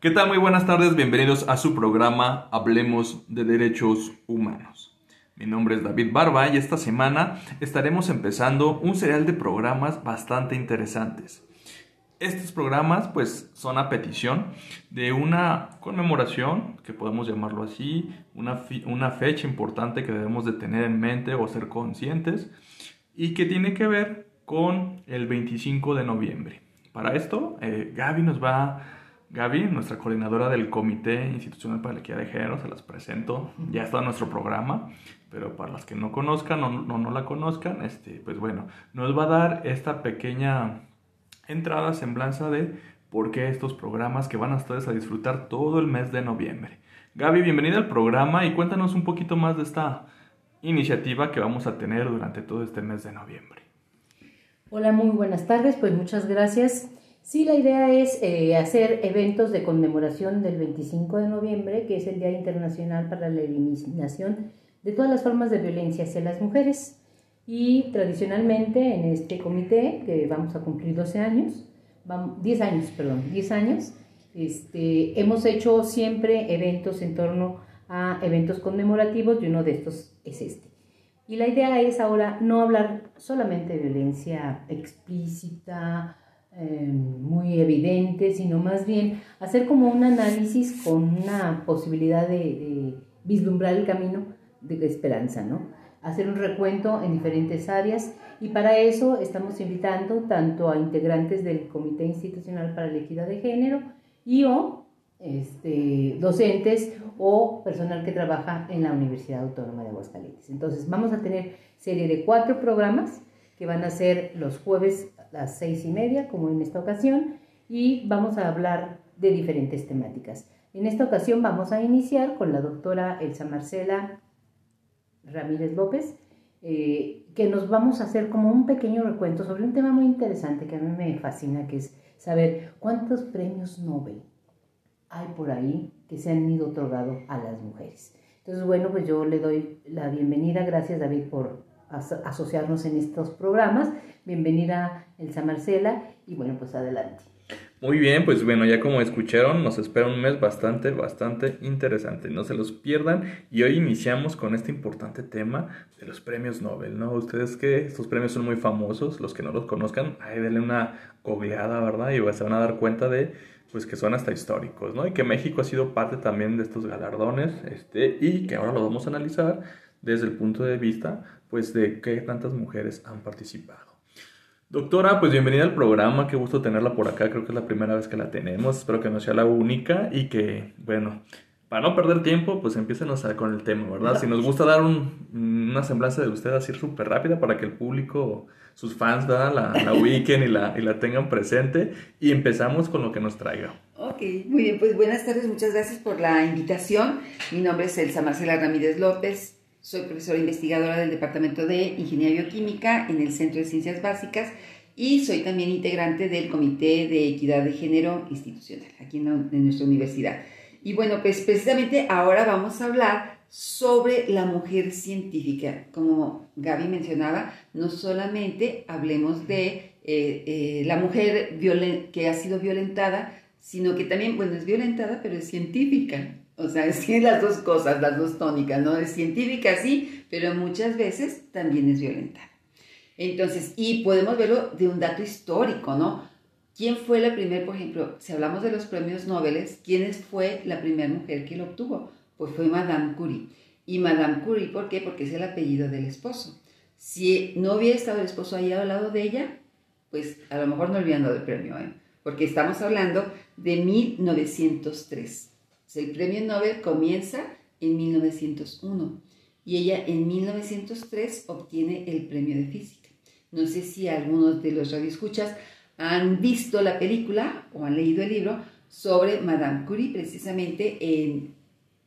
¿Qué tal? Muy buenas tardes, bienvenidos a su programa Hablemos de Derechos Humanos. Mi nombre es David Barba y esta semana estaremos empezando un serial de programas bastante interesantes. Estos programas pues son a petición de una conmemoración, que podemos llamarlo así, una, una fecha importante que debemos de tener en mente o ser conscientes y que tiene que ver con el 25 de noviembre. Para esto, eh, Gaby nos va Gaby, nuestra coordinadora del Comité Institucional para la Equidad de Género, se las presento. Ya está en nuestro programa, pero para las que no conozcan o no, no, la conozcan, este, pues bueno, nos va a dar esta pequeña entrada, semblanza de por qué estos programas que van a ustedes a disfrutar todo el mes de noviembre. Gaby, bienvenida al programa y cuéntanos un poquito más de esta iniciativa que vamos a tener durante todo este mes de noviembre. Hola, muy buenas tardes, pues muchas gracias. Sí, la idea es eh, hacer eventos de conmemoración del 25 de noviembre, que es el Día Internacional para la Eliminación de todas las formas de violencia hacia las mujeres. Y tradicionalmente en este comité, que vamos a cumplir 12 años, 10 años, perdón, 10 años, este, hemos hecho siempre eventos en torno a eventos conmemorativos y uno de estos es este. Y la idea es ahora no hablar solamente de violencia explícita, Em, muy evidente, sino más bien hacer como un análisis con una posibilidad de, vislumbrar el camino de esperanza, ¿no? Hacer un recuento en diferentes áreas y para eso estamos invitando tanto a integrantes del Comité Institucional para la Equidad de Género y o este, docentes o personal que trabaja en la Universidad Autónoma de Aguascalientes. Entonces vamos a tener serie de cuatro programas que van a ser los jueves las seis y media, como en esta ocasión, y vamos a hablar de diferentes temáticas. En esta ocasión vamos a iniciar con la doctora Elsa Marcela Ramírez López, eh, que nos vamos a hacer como un pequeño recuento sobre un tema muy interesante que a mí me fascina, que es saber cuántos premios Nobel hay por ahí que se han ido otorgado a las mujeres. Entonces, bueno, pues yo le doy la bienvenida. Gracias, David, por asociarnos en estos programas. Bienvenida Elsa Marcela y bueno, pues adelante. Muy bien, pues bueno, ya como escucharon, nos espera un mes bastante, bastante interesante. No se los pierdan. Y hoy iniciamos con este importante tema de los premios Nobel, ¿no? Ustedes que estos premios son muy famosos, los que no los conozcan, ahí denle una googleada, ¿verdad? Y se van a dar cuenta de, pues que son hasta históricos, ¿no? Y que México ha sido parte también de estos galardones, este, y que ahora lo vamos a analizar desde el punto de vista, pues, de qué tantas mujeres han participado. Doctora, pues bienvenida al programa, qué gusto tenerla por acá, creo que es la primera vez que la tenemos, espero que no sea la única y que, bueno, para no perder tiempo, pues empiecenos con el tema, ¿verdad? Si nos gusta dar una semblanza de usted así súper rápida para que el público, sus fans, La, la ubiquen y la, y la tengan presente y empezamos con lo que nos traiga. Ok, muy bien, pues buenas tardes, muchas gracias por la invitación. Mi nombre es Elsa Marcela Ramírez López, soy profesora investigadora del Departamento de Ingeniería Bioquímica en el Centro de Ciencias Básicas y soy también integrante del Comité de Equidad de Género Institucional aquí en, nuestra universidad. Y bueno, pues precisamente ahora vamos a hablar sobre la mujer científica. Como Gaby mencionaba, no solamente hablemos de eh, eh, la mujer que ha sido violentada, sino que también, bueno, es violentada, pero es científica. O sea, es las dos cosas, las dos tónicas, ¿no? Es científica, sí, pero muchas veces también es violenta. Entonces, y podemos verlo de un dato histórico, ¿no? ¿Quién fue la primera, por ejemplo, si hablamos de los premios Nobel, quién fue la primera mujer que lo obtuvo? Pues fue Madame Curie. Y Madame Curie, ¿por qué? Porque es el apellido del esposo. Si no hubiera estado el esposo ahí al lado de ella, pues a lo mejor no hubieran dado el premio, ¿eh? Porque estamos hablando de 1903 el premio Nobel comienza en 1901 y ella en 1903 obtiene el premio de física. No sé si algunos de los radioescuchas han visto la película o han leído el libro sobre Madame Curie, precisamente,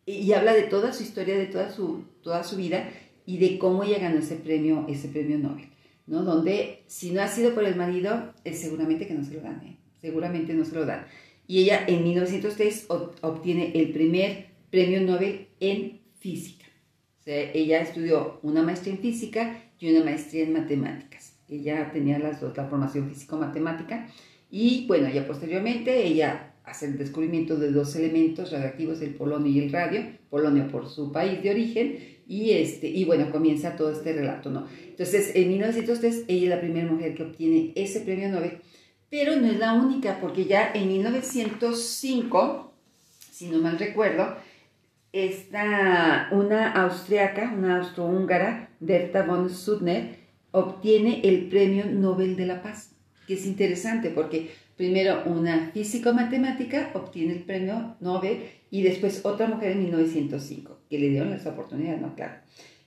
y habla de toda su historia, de toda su, toda su vida y de cómo ella ganó ese premio, ese premio Nobel, ¿no? Donde si no ha sido por el marido, es seguramente que no se lo dan, ¿eh? seguramente no se lo dan y ella en 1903 obtiene el primer premio Nobel en física. O sea, ella estudió una maestría en física y una maestría en matemáticas. Ella tenía las dos, la formación físico-matemática y bueno, ya posteriormente ella hacer el descubrimiento de dos elementos radioactivos, el polonio y el radio, polonio por su país de origen, y, este, y bueno, comienza todo este relato, ¿no? Entonces, en 1903, ella es la primera mujer que obtiene ese premio Nobel, pero no es la única, porque ya en 1905, si no mal recuerdo, está una austriaca, una austrohúngara, Berta von Suttner, obtiene el premio Nobel de la Paz, que es interesante porque primero una físico-matemática obtiene el premio Nobel y después otra mujer en 1905, que le dieron esa oportunidad, ¿no? Claro.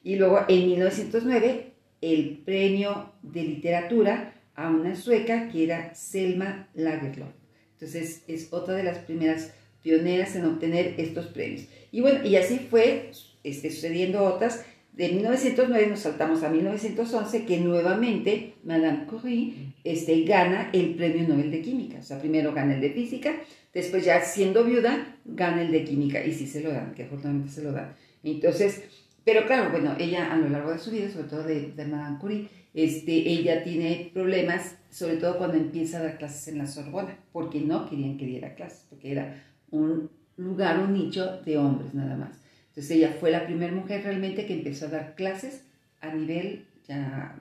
Y luego en 1909 el premio de literatura a una sueca que era Selma Lagerlöf. Entonces es otra de las primeras pioneras en obtener estos premios. Y bueno, y así fue este, sucediendo otras. De 1909 nos saltamos a 1911 que nuevamente Madame Curie este, gana el Premio Nobel de Química. O sea, primero gana el de Física, después ya siendo viuda, gana el de Química. Y sí se lo dan, que afortunadamente se lo dan. Entonces, pero claro, bueno, ella a lo largo de su vida, sobre todo de, de Madame Curie, este, ella tiene problemas, sobre todo cuando empieza a dar clases en la Sorbona, porque no querían que diera clases, porque era un lugar, un nicho de hombres nada más. Entonces ella fue la primera mujer realmente que empezó a dar clases a nivel, ya,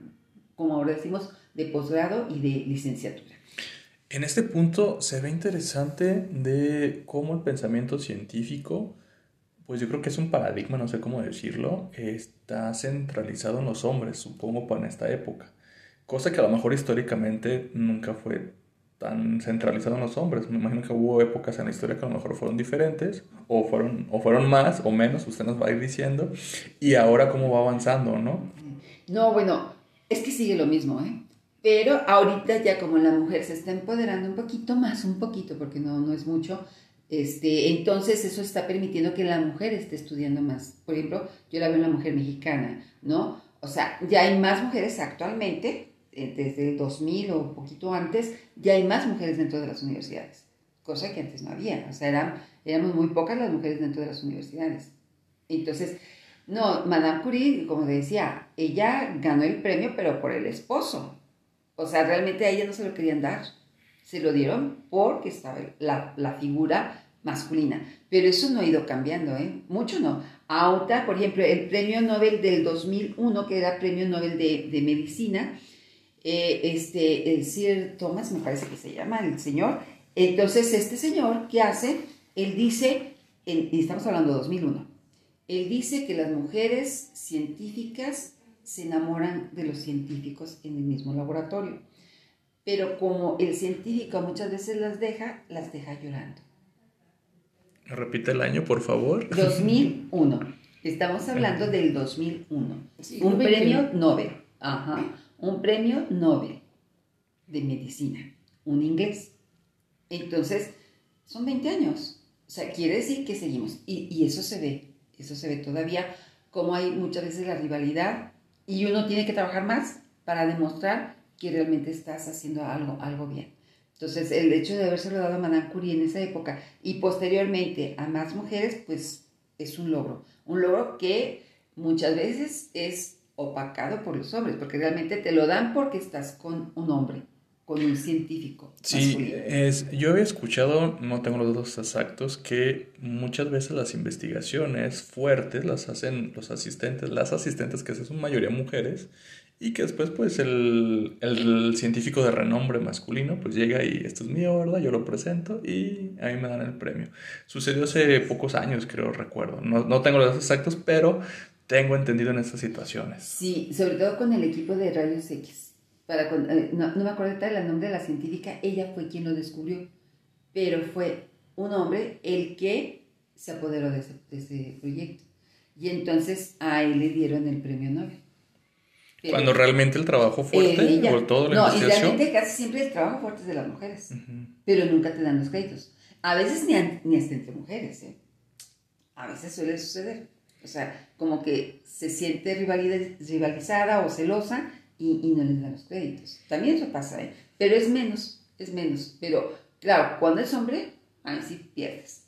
como ahora decimos, de posgrado y de licenciatura. En este punto se ve interesante de cómo el pensamiento científico, pues yo creo que es un paradigma, no sé cómo decirlo, está centralizado en los hombres, supongo, para esta época. Cosa que a lo mejor históricamente nunca fue tan centralizado en los hombres. Me imagino que hubo épocas en la historia que a lo mejor fueron diferentes, o fueron, o fueron más o menos, usted nos va a ir diciendo, y ahora cómo va avanzando, ¿no? No, bueno, es que sigue lo mismo, ¿eh? Pero ahorita ya como la mujer se está empoderando un poquito más, un poquito, porque no, no es mucho, este, entonces eso está permitiendo que la mujer esté estudiando más. Por ejemplo, yo la veo en la mujer mexicana, ¿no? O sea, ya hay más mujeres actualmente desde el 2000 o un poquito antes, ya hay más mujeres dentro de las universidades, cosa que antes no había, o sea, eran, éramos muy pocas las mujeres dentro de las universidades. Entonces, no, Madame Curie, como decía, ella ganó el premio, pero por el esposo. O sea, realmente a ella no se lo querían dar, se lo dieron porque estaba la, la figura masculina. Pero eso no ha ido cambiando, ¿eh? Mucho no. Ahora, por ejemplo, el premio Nobel del 2001, que era premio Nobel de, de Medicina, eh, este, el Sir Thomas, me parece que se llama el señor. Entonces, este señor, ¿qué hace? Él dice, y estamos hablando de 2001, él dice que las mujeres científicas se enamoran de los científicos en el mismo laboratorio. Pero como el científico muchas veces las deja, las deja llorando. Repite el año, por favor. 2001. Estamos hablando del 2001. un premio Nobel. Ajá un premio Nobel de medicina, un inglés. Entonces, son 20 años. O sea, quiere decir que seguimos. Y, eso se ve, eso se ve todavía, como hay muchas veces la rivalidad y uno tiene que trabajar más para demostrar que realmente estás haciendo algo, algo bien. Entonces, el hecho de haberse dado a Madame Curie en esa época y posteriormente a más mujeres, pues es un logro. Un logro que muchas veces es opacado por los hombres, porque realmente te lo dan porque estás con un hombre, con un científico. Sí, es, yo he escuchado, no tengo los datos exactos, que muchas veces las investigaciones fuertes las hacen los asistentes, las asistentes que son mayoría mujeres, y que después pues el, el, científico de renombre masculino pues llega y esto es mi obra, yo lo presento y a mí me dan el premio. Sucedió hace pocos años, creo, recuerdo. No, no tengo los datos exactos, pero tengo entendido en estas situaciones. Sí, sobre todo con el equipo de rayos X. Para eh, no, me acuerdo el nombre de la científica, ella fue quien lo descubrió, pero fue un hombre el que se apoderó de ese, proyecto. Y entonces a él le dieron el premio Nobel. Cuando realmente el trabajo fuerte por todo la No, y realmente casi siempre el trabajo fuerte es de las mujeres, pero nunca te dan los créditos. A veces ni, ni hasta entre mujeres, ¿eh? A veces suele suceder. O sea, como que se siente rivalizada o celosa y, y no les da los créditos. También eso pasa, ¿eh? Pero es menos, es menos. Pero claro, cuando es hombre, ahí sí pierdes.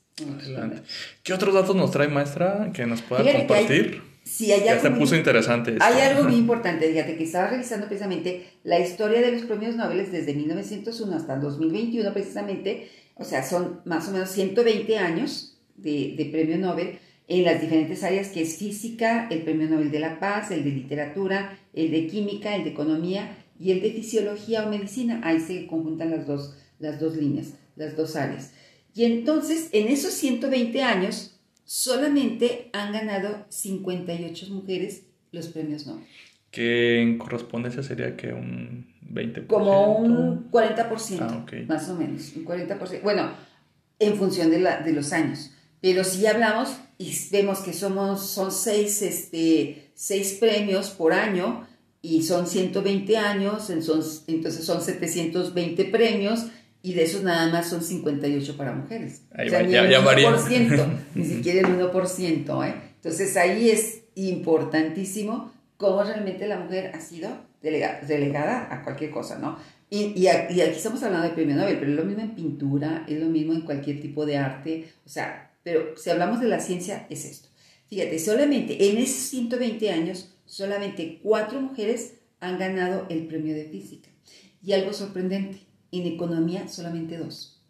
¿Qué otros datos nos trae maestra que nos pueda compartir? sí, hay ya se puso interesante. Hay algo muy importante, fíjate que estaba revisando precisamente la historia de los premios Nobel desde 1901 hasta 2021 precisamente O sea, son más o menos 120 años de, de premio Nobel en las diferentes áreas que es física, el premio Nobel de la Paz, el de literatura, el de química, el de economía y el de fisiología o medicina. Ahí se conjuntan las dos, las dos líneas, las dos áreas. Y entonces, en esos 120 años, solamente han ganado 58 mujeres los premios Nobel. Que en correspondencia sería que un 20%. Como un 40%, Ah, más o menos, un 40%. Bueno, en función de, la, de los años. Pero si hablamos y vemos que somos, son seis, este, seis premios por año y son 120 años, entonces son 720 premios y de esos nada más son 58 para mujeres. Ahí o sea, va, ni ya- el ya varía. 1%, ni siquiera el 1%. ¿eh? Entonces ahí es importantísimo cómo realmente la mujer ha sido delega- relegada a cualquier cosa, ¿no? Y, y aquí estamos hablando de premio Nobel, pero es lo mismo en pintura, es lo mismo en cualquier tipo de arte, o sea, pero si hablamos de la ciencia es esto. Fíjate, solamente en esos 120 años, solamente cuatro mujeres han ganado el premio de física. Y algo sorprendente, en economía solamente dos.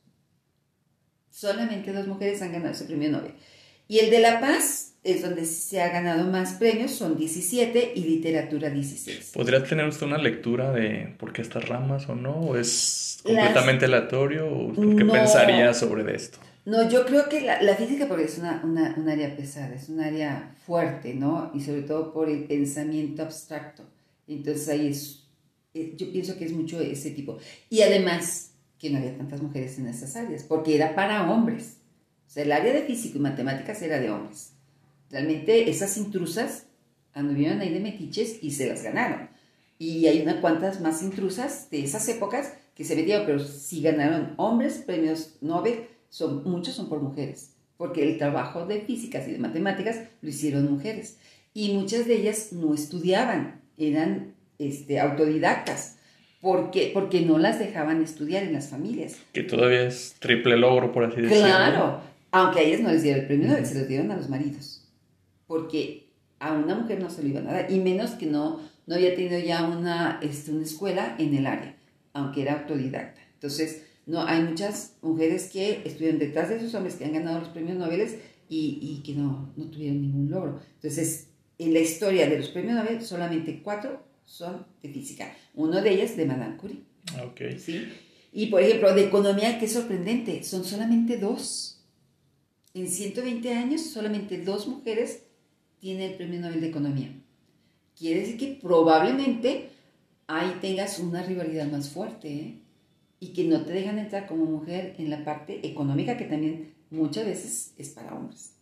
Solamente dos mujeres han ganado ese premio Nobel. Y el de La Paz es donde se ha ganado más premios, son 17 y literatura 16. ¿Podría tener usted una lectura de por qué estas ramas o no? ¿O es Las- completamente aleatorio? ¿O qué No. pensaría sobre esto? No, yo creo que la, la física porque es una, una- un área pesada, es un área fuerte, ¿no? Y sobre todo por el pensamiento abstracto. Entonces ahí es, eh, yo pienso que es mucho ese tipo. Y además que no había tantas mujeres en esas áreas, porque era para hombres. O sea, el área de físico y matemáticas era de hombres. Realmente esas intrusas anduvieron ahí de metiches y se las ganaron. Y hay unas cuantas más intrusas de esas épocas que se metieron, pero sí ganaron hombres premios Nobel, son, muchos son por mujeres, porque el trabajo de físicas y de matemáticas lo hicieron mujeres. Y muchas de ellas no estudiaban, eran este, autodidactas, porque, porque no las dejaban estudiar en las familias. Que todavía es triple logro, por así decirlo. Claro, aunque a ellas no les dieron el premio Nobel, se los dieron a los maridos. Porque a una mujer no se lo iban a dar, y menos que no, no había tenido ya una, este, una escuela en el área, aunque era autodidacta. Entonces, no, hay muchas mujeres que estuvieron detrás de esos hombres que han ganado los premios Nobel y, y que no, no tuvieron ningún logro. Entonces, en la historia de los premios Nobel, solamente cuatro son de física. Uno de ellas de Madame Curie. Ah, Ok. ¿sí? Y por ejemplo, de economía, qué sorprendente, son solamente dos. En 120 años, solamente dos mujeres tienen el premio Nobel de Economía. Quiere decir que probablemente ahí tengas una rivalidad más fuerte, ¿eh? Y que no te dejan entrar como mujer en la parte económica, que también muchas veces es para hombres.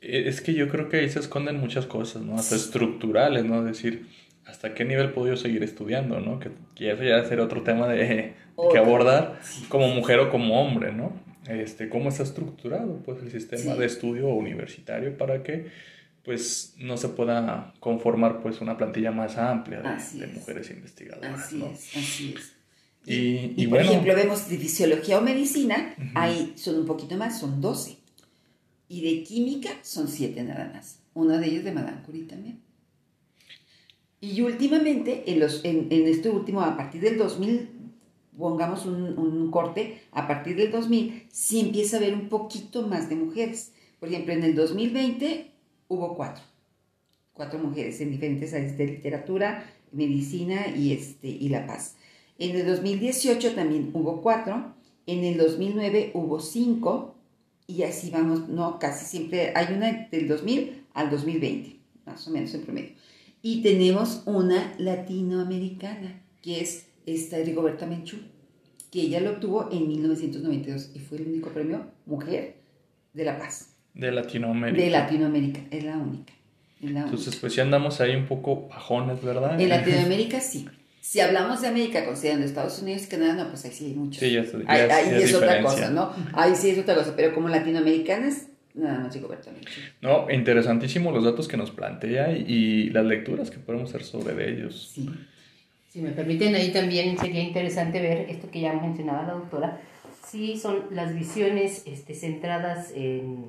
Eh, Es que yo creo que ahí se esconden muchas cosas, ¿no? Hasta estructurales, ¿no? Es decir, ¿hasta qué nivel puedo yo seguir estudiando, ¿no? Que, que eso ya será otro tema de, que abordar como mujer o como hombre, ¿no? Este, ¿Cómo está estructurado, pues, el sistema Sí. de estudio universitario para que, pues, no se pueda conformar, pues, una plantilla más amplia de, de es. mujeres investigadoras, Así ¿no? es, así es. Y, Y, y por bueno, ejemplo, vemos de fisiología o medicina, Ujú. ahí son un poquito más, son 12. Y de química son 7 nada más. Uno de ellos de Madame Curie también. Y últimamente, en, los, en, en este último, a partir del 2000, pongamos un, un corte, a partir del 2000, sí empieza a haber un poquito más de mujeres. Por ejemplo, en el 2020 hubo cuatro. Cuatro mujeres en diferentes áreas de literatura, medicina y, este, y la paz. En el 2018 también hubo cuatro, en el 2009 hubo cinco, y así vamos, no, casi siempre hay una del 2000 al 2020, más o menos en promedio. Y tenemos una latinoamericana, que es esta Rigoberta Menchú, que ella lo obtuvo en 1992 y fue el único premio mujer de la paz, de Latinoamérica. de Latinoamérica, es la única. es la única. Entonces, pues sí andamos ahí un poco bajones, ¿verdad? En Latinoamérica sí. Si hablamos de América considerando Estados Unidos y Canadá, no, pues ahí sí hay muchos. Sí, ahí es- ahí es, es otra cosa, ¿no? Ahí sí es otra cosa, pero como latinoamericanas, nada más Rigoberta Menchú. No, interesantísimo los datos que nos plantea y, y las lecturas que podemos hacer sobre de ellos. Sí. Si me permiten, ahí también sería interesante ver esto que ya mencionaba la doctora, sí son las visiones este, centradas en,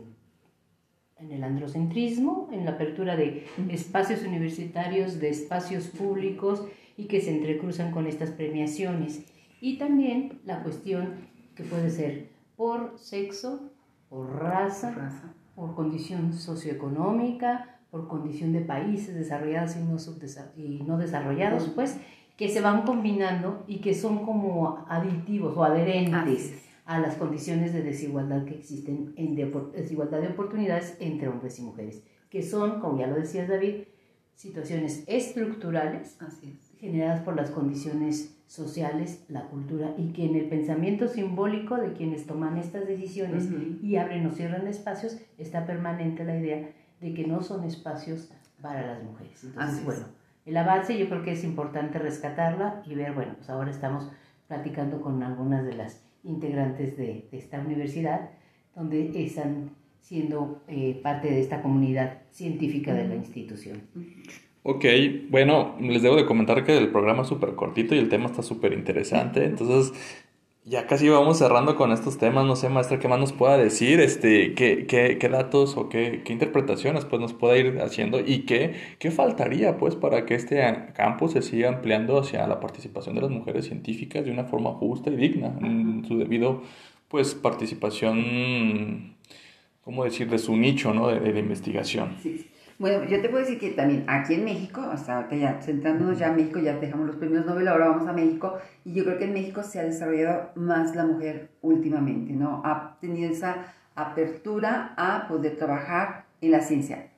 en el androcentrismo, en la apertura de espacios universitarios, de espacios públicos y que se entrecruzan con estas premiaciones. Y también la cuestión que puede ser por sexo, por raza, Raza. por condición socioeconómica, por condición de países desarrollados y no, y no desarrollados, pues, que se van combinando y que son como aditivos o adherentes a las condiciones de desigualdad que existen en de- desigualdad de oportunidades entre hombres y mujeres, que son, como ya lo decías David, situaciones estructurales Así es. Generadas por las condiciones sociales, la cultura y que en el pensamiento simbólico de quienes toman estas decisiones Ujú. y abren o cierran espacios está permanente la idea de que no son espacios para las mujeres. Entonces, Así bueno, el avance yo creo que es importante rescatarla y ver, bueno, pues ahora estamos platicando con algunas de las integrantes de, de esta universidad, donde están siendo eh, parte de esta comunidad científica de la institución. Ok, bueno, les debo de comentar que el programa es súper cortito y el tema está súper interesante, entonces ya casi vamos cerrando con estos temas, no sé, maestra, ¿qué más nos pueda decir? Este, ¿qué, qué, qué datos o qué, qué interpretaciones pues nos pueda ir haciendo y qué, qué faltaría pues para que este campo se siga ampliando hacia la participación de las mujeres científicas de una forma justa y digna en su debido pues participación, ¿cómo decir?, de su nicho, ¿no? De, de la investigación. Sí, sí. Bueno, yo te puedo decir que también aquí en México, hasta ahorita ya centrándonos ya en México, ya dejamos los premios Nobel, ahora vamos a México, y yo creo que en México se ha desarrollado más la mujer últimamente, ¿no? Ha tenido esa apertura a poder trabajar en la ciencia,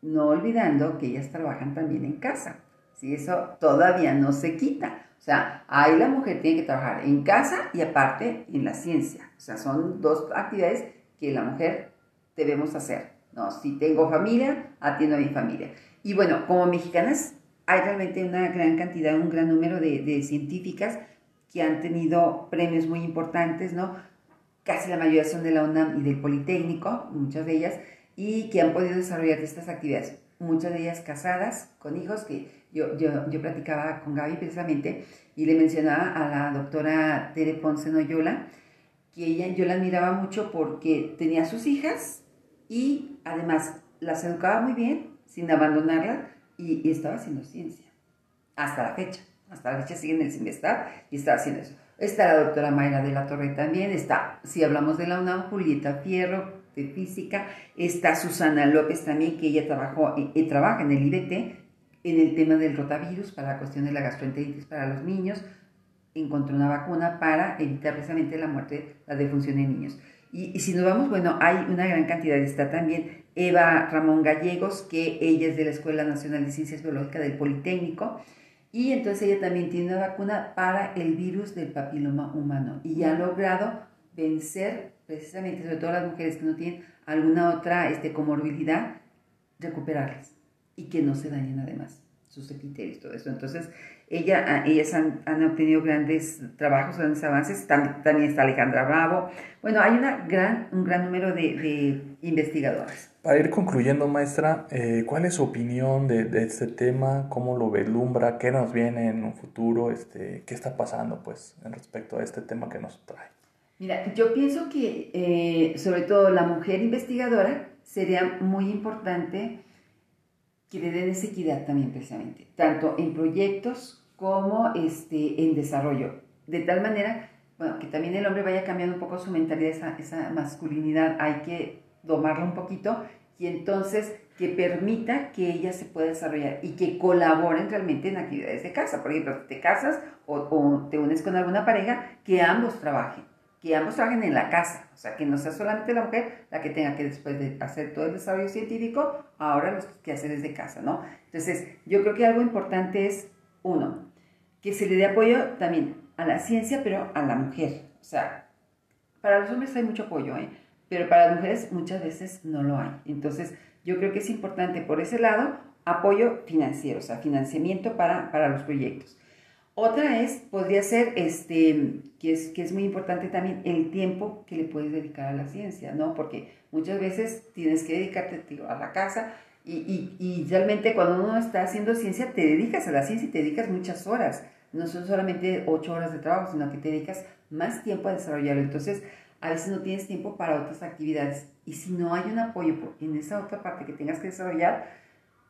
no olvidando que ellas trabajan también en casa, ¿sí? Eso todavía no se quita. O sea, ahí la mujer tiene que trabajar en casa y aparte en la ciencia. O sea, son dos actividades que la mujer debemos hacer. ¿No? Si tengo familia, atiendo a mi familia. Y bueno, como mexicanas, hay realmente una gran cantidad, un gran número de, de científicas que han tenido premios muy importantes, ¿no? Casi la mayoría son de la UNAM y del Politécnico, muchas de ellas, y que han podido desarrollar estas actividades. Muchas de ellas casadas, con hijos, que yo, yo, yo platicaba con Gaby precisamente, y le mencionaba a la doctora Tere Ponce Noyola, que ella yo la admiraba mucho porque tenía sus hijas y además las educaba muy bien, sin abandonarlas, y, estaba haciendo ciencia, hasta la fecha. Hasta la fecha sigue en el semestar y está haciendo eso. Está la doctora Mayra de la Torre también, está, si hablamos de la UNAM, Julieta Fierro, de física, está Susana López también, que ella trabajó, y, trabaja en el IBT, en el tema del rotavirus, para la cuestión de la gastroenteritis para los niños, encontró una vacuna para evitar precisamente la muerte, la defunción de niños. Y, si nos vamos, bueno, hay una gran cantidad. Está también Eva Ramón Gallegos, que ella es de la Escuela Nacional de Ciencias Biológicas del Politécnico. Y entonces ella también tiene una vacuna para el virus del papiloma humano. Y ya ha logrado vencer, precisamente, sobre todo las mujeres que no tienen alguna otra este, comorbilidad, recuperarlas. Y que no se dañen además sus criterios, todo eso. Entonces, ella, ellas han, han, obtenido grandes trabajos, grandes avances. También, está Alejandra Bravo. Bueno, hay una gran, un gran número de, de investigadoras. Para ir concluyendo, maestra, eh, ¿cuál es su opinión de, de, este tema? ¿Cómo lo vislumbra? ¿Qué nos viene en un futuro? Este, ¿Qué está pasando pues, en respecto a este tema que nos trae? Mira, yo pienso que eh, sobre todo la mujer investigadora sería muy importante que le den esa equidad también precisamente, tanto en proyectos como este, en desarrollo, de tal manera que también el hombre vaya cambiando un poco su mentalidad, esa, esa masculinidad, hay que domarla un poquito y entonces que permita que ella se pueda desarrollar y que colaboren realmente en actividades de casa. Por ejemplo, te casas o, o te unes con alguna pareja, que ambos trabajen que ambos trabajen en la casa, o sea, que no sea solamente la mujer la que tenga que después de hacer todo el desarrollo científico, ahora los que hacer desde casa, ¿no? Entonces, yo creo que algo importante es, uno, que se le dé apoyo también a la ciencia, pero a la mujer, o sea, para los hombres hay mucho apoyo, ¿eh? pero para las mujeres muchas veces no lo hay. Entonces, yo creo que es importante por ese lado apoyo financiero, o sea, financiamiento para, para los proyectos. Otra es, podría ser, este, que es, que es muy importante también, el tiempo que le puedes dedicar a la ciencia, ¿no? Porque muchas veces tienes que dedicarte a la casa y, y, y, realmente cuando uno está haciendo ciencia, te dedicas a la ciencia y te dedicas muchas horas. No son solamente ocho horas de trabajo, sino que te dedicas más tiempo a desarrollarlo. Entonces, a veces no tienes tiempo para otras actividades. Y si no hay un apoyo en esa otra parte que tengas que desarrollar,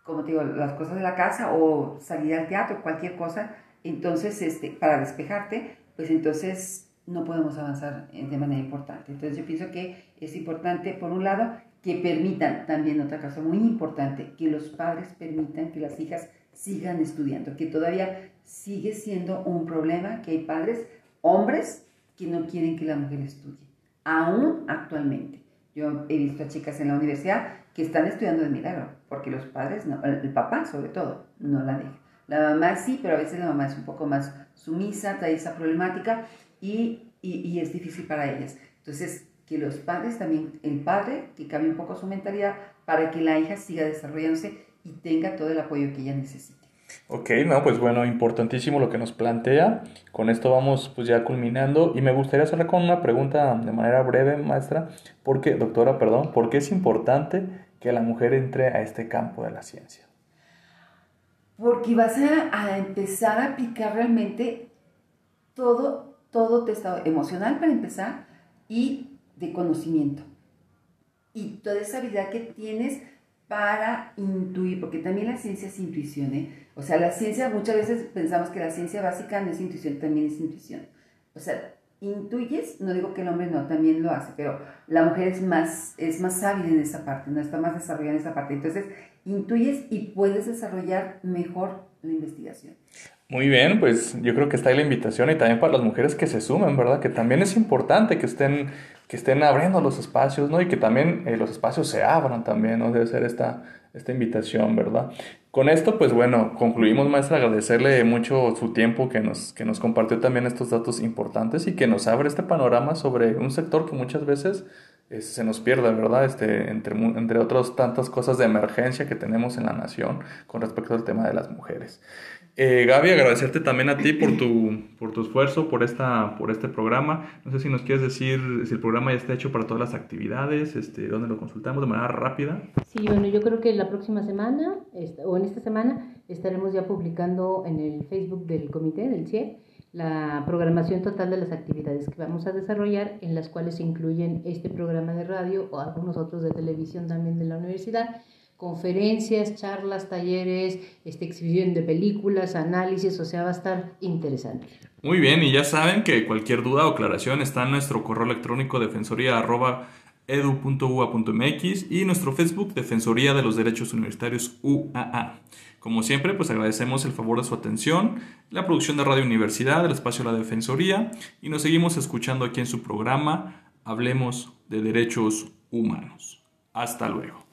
como te digo, las cosas de la casa o salir al teatro, cualquier cosa, entonces, este, para despejarte, pues entonces no podemos avanzar de manera importante. Entonces yo pienso que es importante, por un lado, que permitan, también otra cosa muy importante, que los padres permitan que las hijas sigan estudiando, que todavía sigue siendo un problema que hay padres, hombres, que no quieren que la mujer estudie, aún actualmente. Yo he visto a chicas en la universidad que están estudiando de milagro, porque los padres, no, el papá sobre todo, no la deja. La mamá sí, pero a veces la mamá es un poco más sumisa, trae esa problemática y, y, es difícil para ellas. Entonces, que los padres también, el padre, que cambie un poco su mentalidad para que la hija siga desarrollándose y tenga todo el apoyo que ella necesite. Ok, no, pues bueno, importantísimo lo que nos plantea. Con esto vamos pues ya culminando y me gustaría hacerle con una pregunta de manera breve, maestra, porque, doctora, perdón, ¿por qué es importante que la mujer entre a este campo de la ciencia? Porque vas a, empezar a aplicar realmente todo, todo tu estado emocional para empezar y de conocimiento. Y toda esa habilidad que tienes para intuir, porque también la ciencia es intuición, ¿eh? O sea, la ciencia, muchas veces pensamos que la ciencia básica no es intuición, también es intuición. O sea, intuyes, no digo que el hombre no, también lo hace, pero la mujer es más, es más hábil en esa parte, no está más desarrollada en esa parte. Entonces, intuyes y puedes desarrollar mejor la investigación. Muy bien, pues yo creo que está ahí la invitación y también para las mujeres que se sumen, ¿verdad? Que también es importante que estén, que estén abriendo los espacios, ¿no? Y que también eh, los espacios se abran también, ¿no? Debe ser esta, esta invitación, ¿verdad? Con esto, pues bueno, concluimos, maestra, agradecerle mucho su tiempo que nos, que nos compartió también estos datos importantes y que nos abre este panorama sobre un sector que muchas veces se nos pierde, ¿verdad? Este, entre, entre otras tantas cosas de emergencia que tenemos en la nación con respecto al tema de las mujeres. Eh, Gaby, agradecerte también a ti por tu, por tu esfuerzo, por, esta, por este programa. No sé si nos quieres decir si el programa ya está hecho para todas las actividades, este, dónde lo consultamos de manera rápida. Sí, bueno, yo creo que la próxima semana, o en esta semana, estaremos ya publicando en el Facebook del comité, del CIE, la programación total de las actividades que vamos a desarrollar, en las cuales incluyen este programa de radio o algunos otros de televisión también de la universidad, conferencias, charlas, talleres, este, exhibición de películas, análisis, o sea, va a estar interesante. Muy bien, y ya saben que cualquier duda o aclaración está en nuestro correo electrónico defensoría.edu.ua.mx y nuestro Facebook Defensoría de los Derechos Universitarios UAA. Como siempre, pues agradecemos el favor de su atención, la producción de Radio Universidad, el espacio de la Defensoría, y nos seguimos escuchando aquí en su programa Hablemos de Derechos Humanos. Hasta luego.